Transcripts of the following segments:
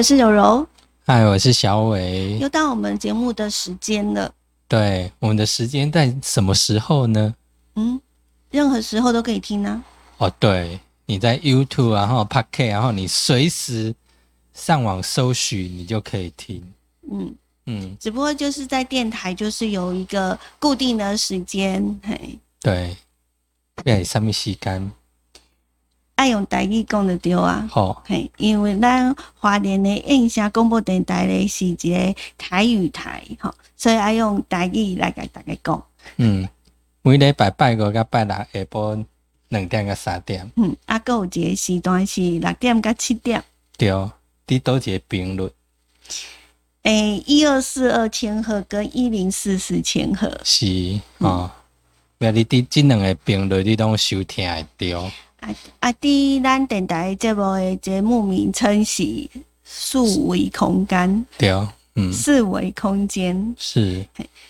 我是柔柔，嗨，我是小伟。又到我们节目的时间了。对，我们的时间在什么时候呢？嗯，任何时候都可以听呢。哦，对，你在 YouTube 然后 Pocket，然后你随时上网搜寻，你就可以听。嗯嗯，只不过就是在电台，就是有一个固定的时间。嘿，对，对，上面时间。爱用台语讲的对啊，好，嘿，因为咱华联的印象广播电台咧是一个台语台，吼，所以爱用台语来甲大家讲。嗯，每礼拜拜五甲拜六下晡两点到三点。嗯，啊，个有一个时段是六点到七点。对，伫倒一个频率？诶，一二四二千赫跟一零四四千赫。是，哦，要你伫即两个频率你拢收听会着。啊啊！伫咱电台节目的节目名称是数维空间，对，嗯，四维空间是，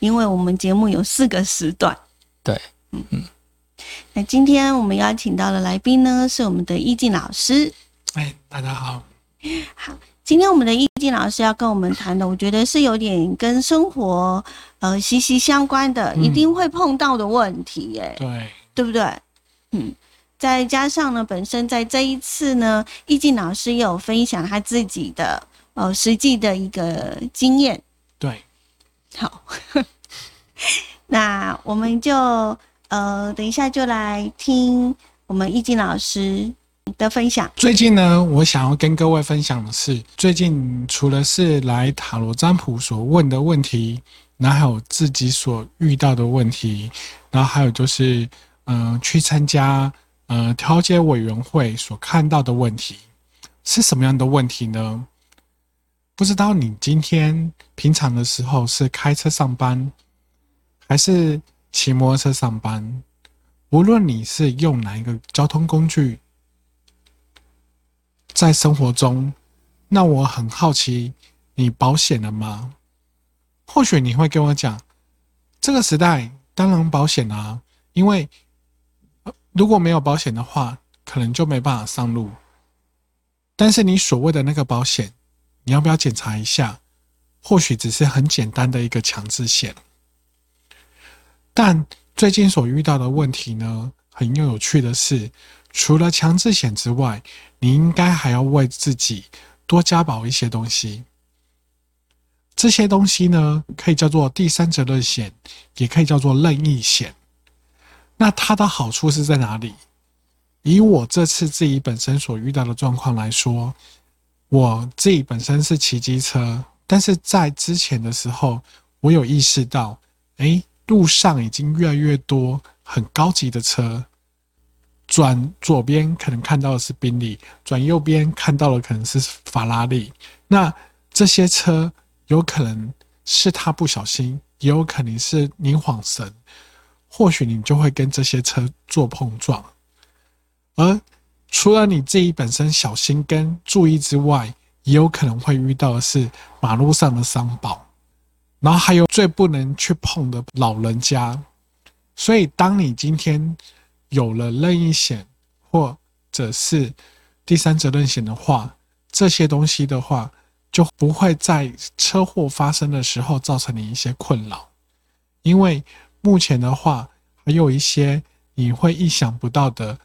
因为我们节目有四个时段，对，嗯嗯。那今天我们邀请到的来宾呢，是我们的易静老师。哎，大家好。好，今天我们的易静老师要跟我们谈的，我觉得是有点跟生活呃息息相关的，一定会碰到的问题，哎，对，对不对？嗯。再加上呢，本身在这一次呢，易静老师也有分享他自己的呃实际的一个经验。对，好，那我们就呃等一下就来听我们易静老师的分享。最近呢，我想要跟各位分享的是，最近除了是来塔罗占卜所问的问题，然后还有自己所遇到的问题，然后还有就是嗯去参加。呃，调解委员会所看到的问题是什么样的问题呢？不知道你今天平常的时候是开车上班，还是骑摩托车上班？无论你是用哪一个交通工具，在生活中，那我很好奇，你保险了吗？或许你会跟我讲，这个时代当然保险啊，因为。如果没有保险的话，可能就没办法上路。但是你所谓的那个保险，你要不要检查一下？或许只是很简单的一个强制险。但最近所遇到的问题呢，很有趣的是，除了强制险之外，你应该还要为自己多加保一些东西。这些东西呢，可以叫做第三者责任险，也可以叫做任意险。那它的好处是在哪里？以我这次自己本身所遇到的状况来说，我自己本身是骑机车，但是在之前的时候，我有意识到，哎，路上已经越来越多很高级的车，转左边可能看到的是宾利，转右边看到的可能是法拉利。那这些车有可能是他不小心，也有可能是你晃神。或许你就会跟这些车做碰撞，而除了你自己本身小心跟注意之外，也有可能会遇到的是马路上的商宝，然后还有最不能去碰的老人家。所以，当你今天有了任意险或者是第三责任险的话，这些东西的话就不会在车祸发生的时候造成你一些困扰，因为。目前的话，还有一些你会意想不到的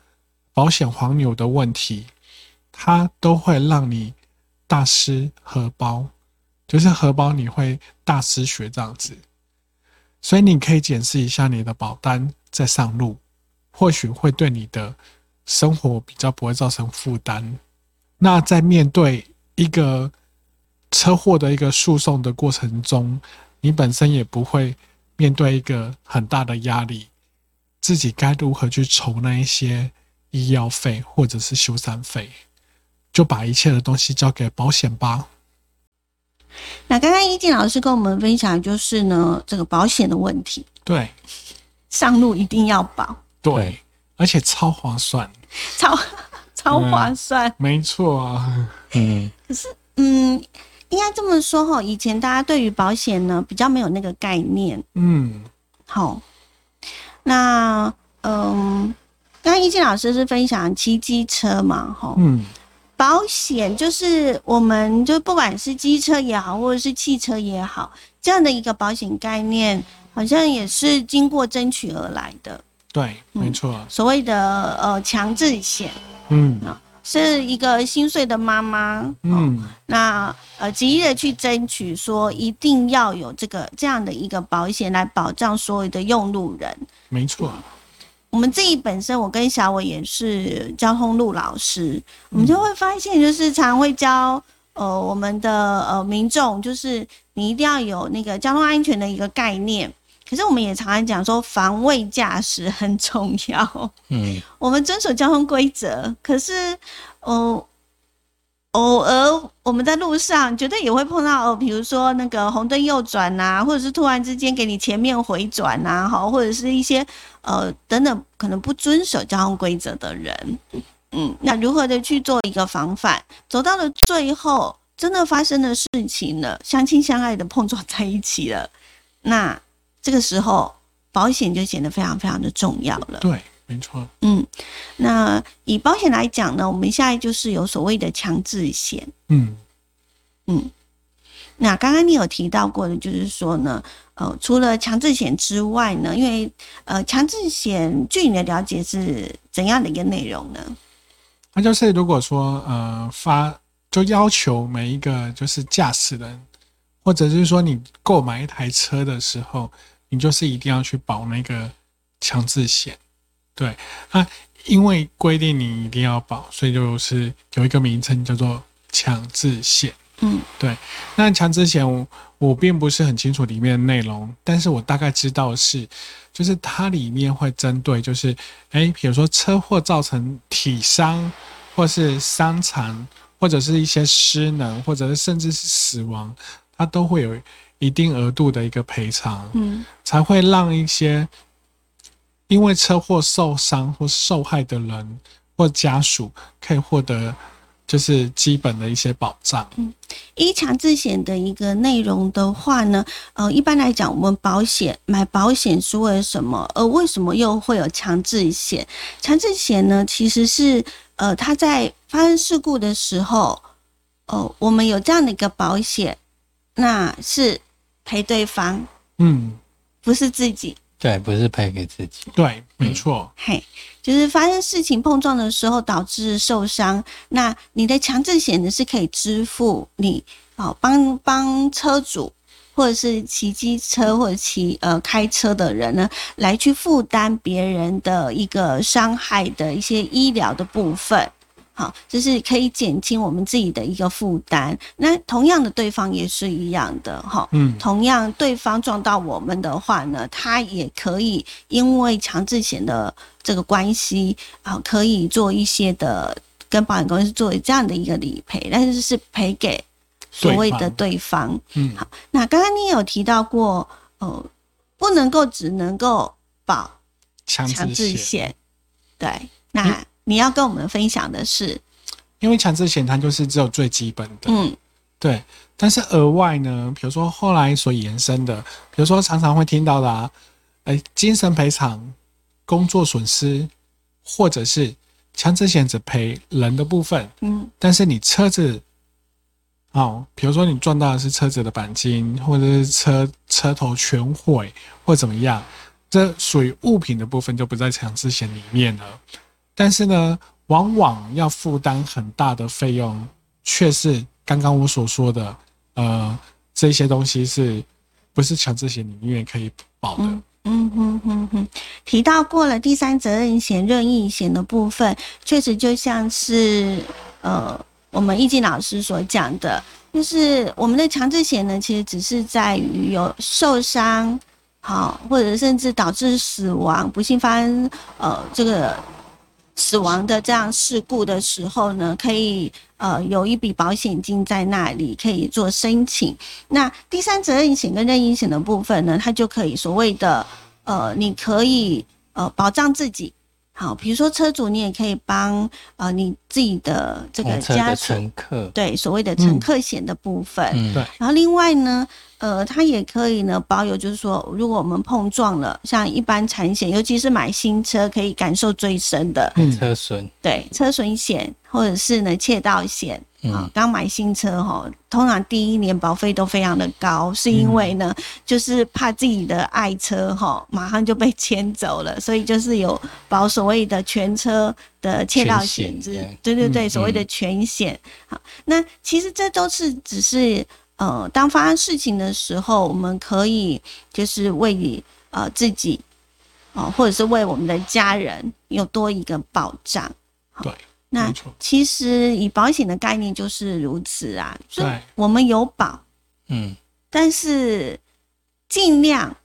保险黄牛的问题，它都会让你大失荷包，就是荷包你会大失血这样子。所以你可以检视一下你的保单再上路，或许会对你的生活比较不会造成负担。那在面对一个车祸的一个诉讼的过程中，你本身也不会。面对一个很大的压力，自己该如何去筹那一些医药费或者是修缮费？就把一切的东西交给保险吧。那刚刚一静老师跟我们分享，就是呢，这个保险的问题。对，上路一定要保。对，而且超划算，超超划算，没错啊。嗯，可是，嗯。应该这么说哈，以前大家对于保险呢比较没有那个概念。嗯，好，那嗯，刚刚一静老师是分享骑机车嘛，哈，嗯，保险就是我们就不管是机车也好，或者是汽车也好，这样的一个保险概念，好像也是经过争取而来的。对，没错，所谓的呃强制险，嗯是一个心碎的妈妈，嗯，嗯，那呃极力的去争取说一定要有这个这样的一个保险来保障所有的用路人。没错，我们自己本身，我跟小伟也是交通路老师，我们就会发现，就是常会教呃我们的呃民众，就是你一定要有那个交通安全的一个概念。可是我们也常常讲说，防卫驾驶很重要。嗯，我们遵守交通规则，可是，呃，偶尔我们在路上绝对也会碰到，哦，比如说那个红灯右转呐、或者是突然之间给你前面回转呐、好，或者是一些呃等等可能不遵守交通规则的人，嗯，那如何的去做一个防范？走到了最后，真的发生的事情了，相亲相爱的碰撞在一起了，那这个时候保险就显得非常非常的重要了。对，没错，嗯，那以保险来讲呢，我们现在就是有所谓的强制险。嗯嗯，那刚刚你有提到过的，就是说呢，呃，除了强制险之外呢，因为呃，强制险据你的了解是怎样的一个内容呢？那就是如果说呃发就要求每一个就是驾驶人，或者是说你购买一台车的时候，你就是一定要去保那个强制险。对，那因为规定你一定要保，所以就是有一个名称叫做强制险。嗯对那强制险我我并不是很清楚里面的内容，但是我大概知道的是，就是它里面会针对就是，诶，比如说车祸造成体伤，或是伤残，或者是一些失能，或者是甚至是死亡，它都会有一定额度的一个赔偿，嗯才会让一些因为车祸受伤或受害的人或家属可以获得就是基本的一些保障。一强制险的一个内容的话呢，呃，一般来讲，我们保险买保险是为了什么？呃为什么又会有强制险？强制险呢，其实是呃，它在发生事故的时候，哦、我们有这样的一个保险，那是赔对方，嗯，不是自己。对，不是赔给自己。对，没错。嘿，就是发生事情碰撞的时候导致受伤，那你的强制险呢是可以支付你哦，帮帮车主或者是骑机车或者骑呃开车的人呢，来去负担别人的一个伤害的一些医疗的部分。好，就是可以减轻我们自己的一个负担。那同样的，对方也是一样的哈。嗯，同样，对方撞到我们的话呢，他也可以因为强制险的这个关系啊，可以做一些的跟保险公司做这样的一个理赔，但是是赔给所谓的对方。嗯，好，那刚刚你有提到过，呃，不能够只能够保强强制险，制险，对，那你要跟我们分享的是，因为强制险它就是只有最基本的，嗯对。但是额外呢，比如说后来所延伸的，比如说常常会听到的啊，哎，精神赔偿、工作损失，或者是强制险只赔人的部分，嗯但是你车子，哦，比如说你撞到的是车子的钣金，或者是车车头全毁或怎么样，这属于物品的部分就不在强制险里面了。但是呢，往往要负担很大的费用，却是刚刚我所说的，呃，这些东西是不是强制险里面可以保的？嗯嗯哼哼哼，提到过了第三责任险、任意险的部分，确实就像是呃我们易静老师所讲的，就是我们的强制险呢，其实只是在于有受伤，好或者甚至导致死亡、不幸发生呃这个死亡的这样事故的时候呢，可以呃有一笔保险金在那里可以做申请。那第三责任险跟任意险的部分呢，它就可以所谓的呃，你可以呃保障自己，好，比如说车主，你也可以帮呃你自己的这个家属，乘客，对所谓的乘客险的部分。嗯，对然后另外呢，呃，它也可以呢保有，就是说，如果我们碰撞了，像一般产险，尤其是买新车，可以感受最深的，嗯车损，对车损险或者是呢窃盗险。刚买新车哈，通常第一年保费都非常的高，是因为呢，就是怕自己的爱车哈马上就被牵走了，所以就是有保所谓的全车的窃盗险之全险，对。对对，嗯所谓的全险。好，那其实这都是只是呃，当发生事情的时候，我们可以就是为呃自己哦、或者是为我们的家人有多一个保障。对，那其实以保险的概念就是如此啊，就对我们有保，嗯，但是尽量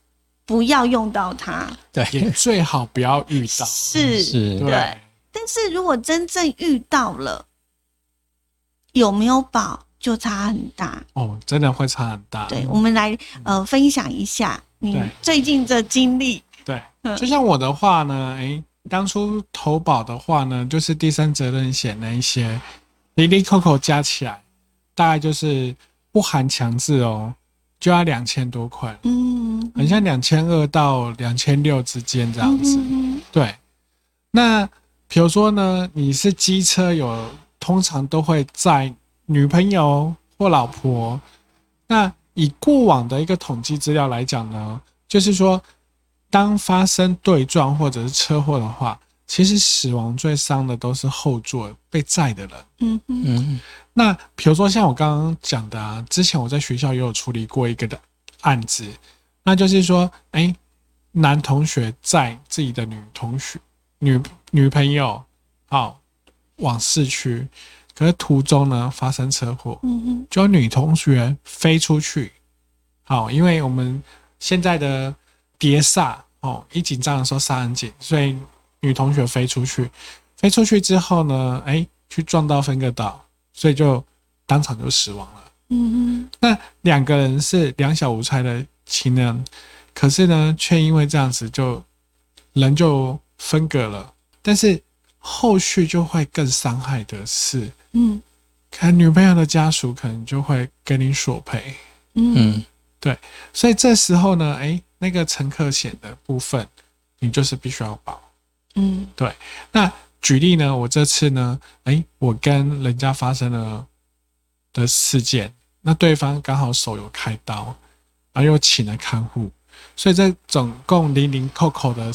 不要用到它。对，也最好不要遇到。是，是，对对但是如果真正遇到了，有没有保就差很大。哦，真的会差很大。对，我们来呃分享一下你最近这经历。对嗯，就像我的话呢，诶，当初投保的话呢，就是第三责任险那一些，零零扣扣加起来，大概就是不含强制哦，就要两千多块，嗯，很像两千二到两千六之间这样子。嗯对，那比如说呢，你是机车有，通常都会载女朋友或老婆。那以过往的一个统计资料来讲呢，就是说，当发生对撞或者是车祸的话，其实死亡最伤的都是后座被载的人。嗯嗯嗯。那比如说像我刚刚讲的啊，之前我在学校也有处理过一个的案子，那就是说，哎，男同学载自己的女同学、女女朋友，好往市区，可是途中呢发生车祸，嗯嗯就女同学飞出去，好，因为我们现在的碟刹哦，一紧张的时候刹很紧，所以女同学飞出去，飞出去之后呢，哎，去撞到分隔岛，所以就当场就死亡了。嗯嗯那两个人是两小无猜的情人，可是呢，却因为这样子就人就分隔了。但是后续就会更伤害的是，嗯可能女朋友的家属可能就会跟你索赔。嗯对所以这时候呢，哎，那个乘客险的部分，你就是必须要保。嗯对那举例呢，我这次呢，哎，我跟人家发生了的事件，那对方刚好手有开刀，然后又请了看护，所以这总共零零扣扣的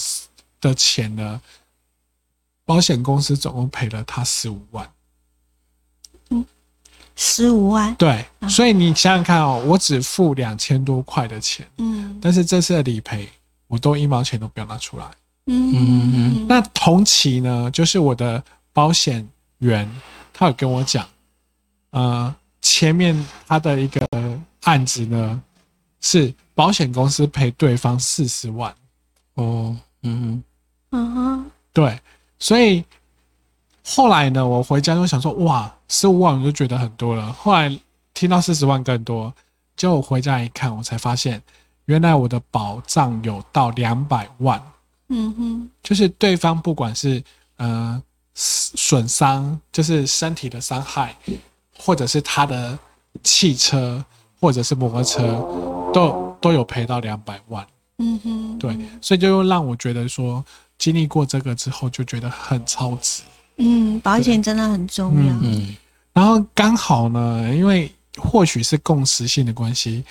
的钱呢，保险公司总共赔了他十五万。十五万。对，嗯所以你想想看哦，我只付两千多块的钱，嗯。但是这次的理赔我都一毛钱都不要拿出来。嗯。嗯。嗯那同期呢，就是我的保险员，他有跟我讲，呃，前面他的一个案子呢，是保险公司赔对方四十万，哦，嗯。嗯哼。对，所以后来呢，我回家就想说，哇，十五万我就觉得很多了，后来听到四十万更多，结果我回家一看，我才发现，原来我的保障有到两百万。嗯哼就是对方不管是呃损伤，就是身体的伤害，或者是他的汽车或者是摩托车，都都有赔到两百万。嗯哼，对，所以就又让我觉得说，经历过这个之后，就觉得很超值。嗯，保险真的很重要。嗯嗯。然后刚好呢，因为或许是共识性的关系，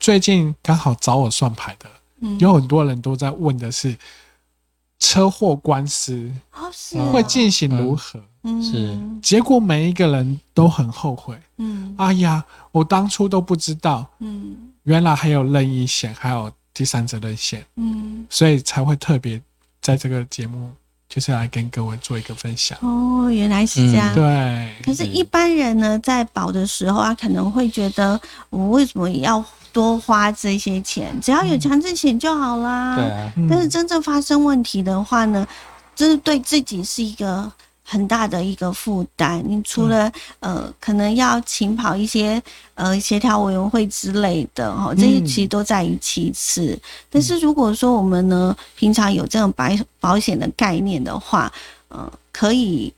最近刚好找我算牌的，嗯，有很多人都在问的是车祸官司会进行如何。嗯。是。结果每一个人都很后悔。嗯。哎呀，我当初都不知道，嗯。原来还有任意险，还有第三者任险，嗯。所以才会特别在这个节目，就是来跟各位做一个分享。哦，原来是这样。对，可是，一般人呢，在保的时候啊，可能会觉得，我为什么要多花这些钱？只要有强制险就好啦。对啊，嗯但是真正发生问题的话呢，这是对自己是一个很大的一个负担。你除了呃，可能要请跑一些呃协调委员会之类的哈，这些其实都在于其次。但是如果说我们呢，平常有这种保保险的概念的话，呃，可以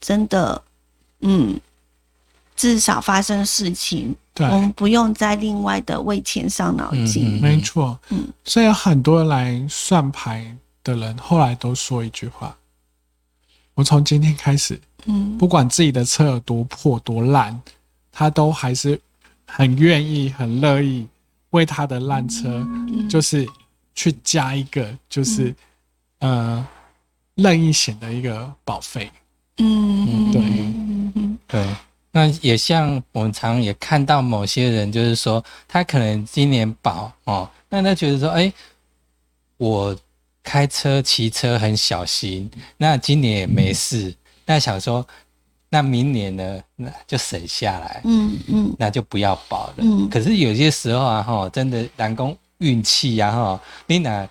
真的，嗯，至少发生事情，对，我们不用再另外的为钱伤脑筋。没错，嗯，所以有很多来算牌的人后来都说一句话：我从今天开始，嗯，不管自己的车有多破多烂，他都还是很愿意、很乐意为他的烂车，嗯。就是去加一个，就是呃任意险的一个保费。嗯，对对，那也像我们常也看到某些人，就是说他可能今年保哦，那他觉得说，哎，我开车骑车很小心，那今年也没事，那想说，那明年呢，那就省下来，嗯嗯。那就不要保了。嗯。可是有些时候啊，哈，真的人工运气呀，哈，你哪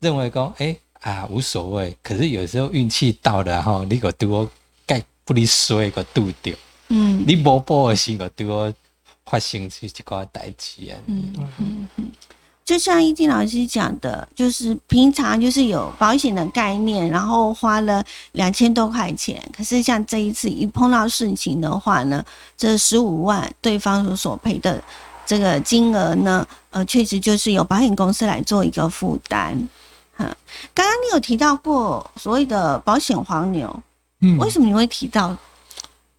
认为讲，哎、啊无所谓，可是有时候运气到了哈，你个对我盖不离衰个拄掉，嗯。你无保的时个对我发生这这个代志啊。嗯嗯嗯，就像易静老师讲的，就是平常就是有保险的概念，然后花了两千多块钱，可是像这一次一碰到事情的话呢，这十五万对方所索赔的这个金额呢，呃，确实就是由保险公司来做一个负担。哈，刚刚你有提到过所谓的保险黄牛，嗯，为什么你会提到？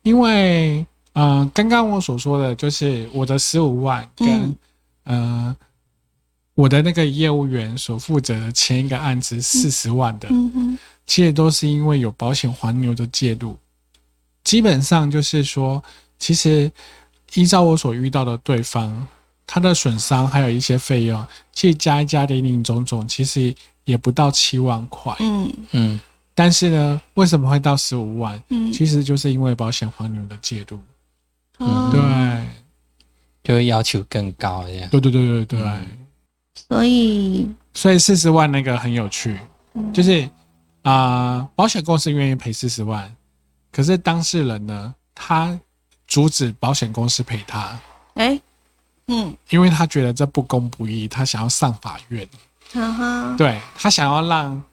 因为呃，刚刚我所说的就是我的十五万跟、嗯呃我的那个业务员所负责的前一个案子四十万的，嗯嗯，其实都是因为有保险黄牛的介入。基本上就是说，其实依照我所遇到的对方，他的损伤还有一些费用，其实加一加零零总总，其实也不到七万块。嗯嗯，但是呢，为什么会到十五万？嗯，其实就是因为保险黄牛的介入。嗯对，就会要求更高这样。对对对对对。嗯所以所以四十万那个很有趣，嗯。就是啊、保险公司愿意赔四十万，可是当事人呢，他阻止保险公司赔他，哎，嗯，因为他觉得这不公不义，他想要上法院，哈哈，对他想要让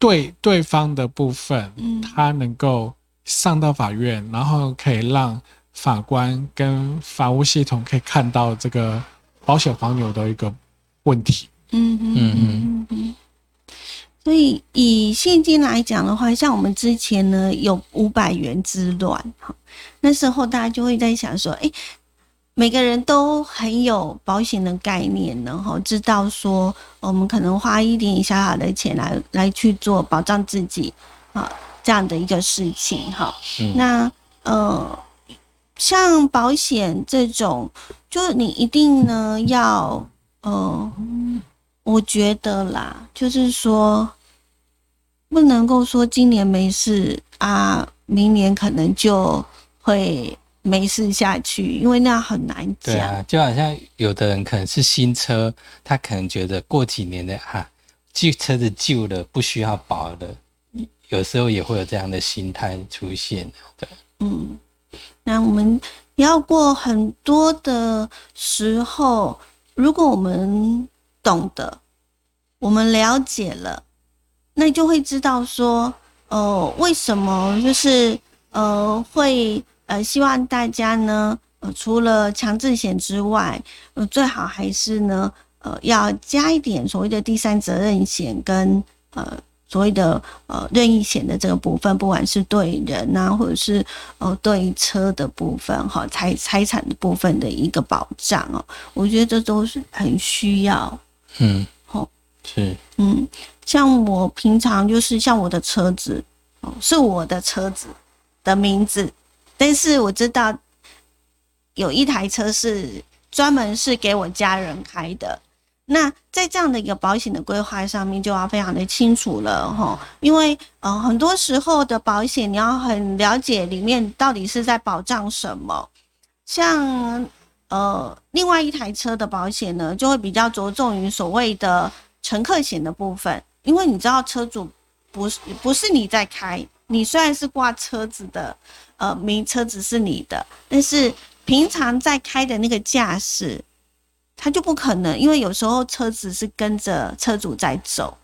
对对方的部分，嗯。他能够上到法院，然后可以让法官跟法务系统可以看到这个保险黄牛的一个问题。嗯嗯嗯嗯嗯。所以以现金来讲的话，像我们之前呢有五百元之乱，哈，那时候大家就会在想说，哎、每个人都很有保险的概念然后，知道说我们可能花一点小小的钱来来去做保障自己啊这样的一个事情，哈。嗯那呃，像保险这种，就是你一定呢要呃，我觉得啦，就是说不能够说今年没事啊，明年可能就会没事下去，因为那样很难讲。对啊，就好像有的人可能是新车，他可能觉得过几年的哈，旧车子旧了不需要保了，有时候也会有这样的心态出现。对，嗯，那我们要过很多的时候，如果我们懂得，我们了解了，那就会知道说，呃，为什么就是呃会呃希望大家呢，呃除了强制险之外，呃最好还是呢，呃要加一点所谓的第三责任险跟呃所谓的呃任意险的这个部分，不管是对人啊，或者是呃对车的部分哈，财财产的部分的一个保障哦，我觉得这都是很需要。嗯，好是，嗯，像我平常就是像我的车子哦，是我的车子的名字，但是我知道有一台车是专门是给我家人开的。那在这样的一个保险的规划上面，就要非常的清楚了哈，因为呃很多时候的保险你要很了解里面到底是在保障什么，像呃另外一台车的保险呢，就会比较着重于所谓的乘客险的部分，因为你知道车主不是不是你在开，你虽然是挂车子的，呃，名车子是你的，但是平常在开的那个驾驶，他就不可能，因为有时候车子是跟着车主在走。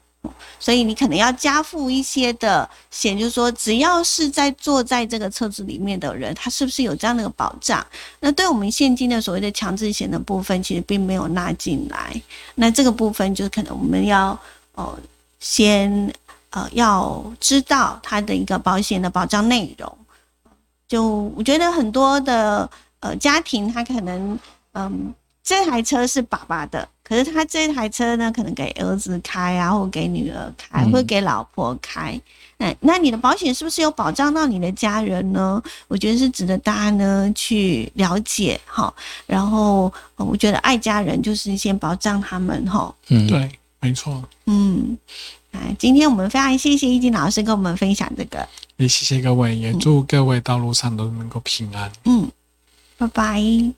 所以你可能要加付一些的险，就是说，只要是在坐在这个车子里面的人，他是不是有这样的一个保障？那对我们现今的所谓的强制险的部分，其实并没有纳进来。那这个部分就是可能我们要哦，先呃要知道它的一个保险的保障内容。就我觉得很多的呃家庭，他可能嗯。这台车是爸爸的，可是他这台车呢，可能给儿子开啊，或给女儿开，或给老婆开。那那你的保险是不是有保障到你的家人呢？我觉得是值得大家呢去了解哈。然后我觉得爱家人就是先保障他们哈。嗯，对，没错。嗯，来，今天我们非常谢谢易静老师跟我们分享这个，也谢谢各位，也祝各位道路上都能够平安。嗯，拜拜。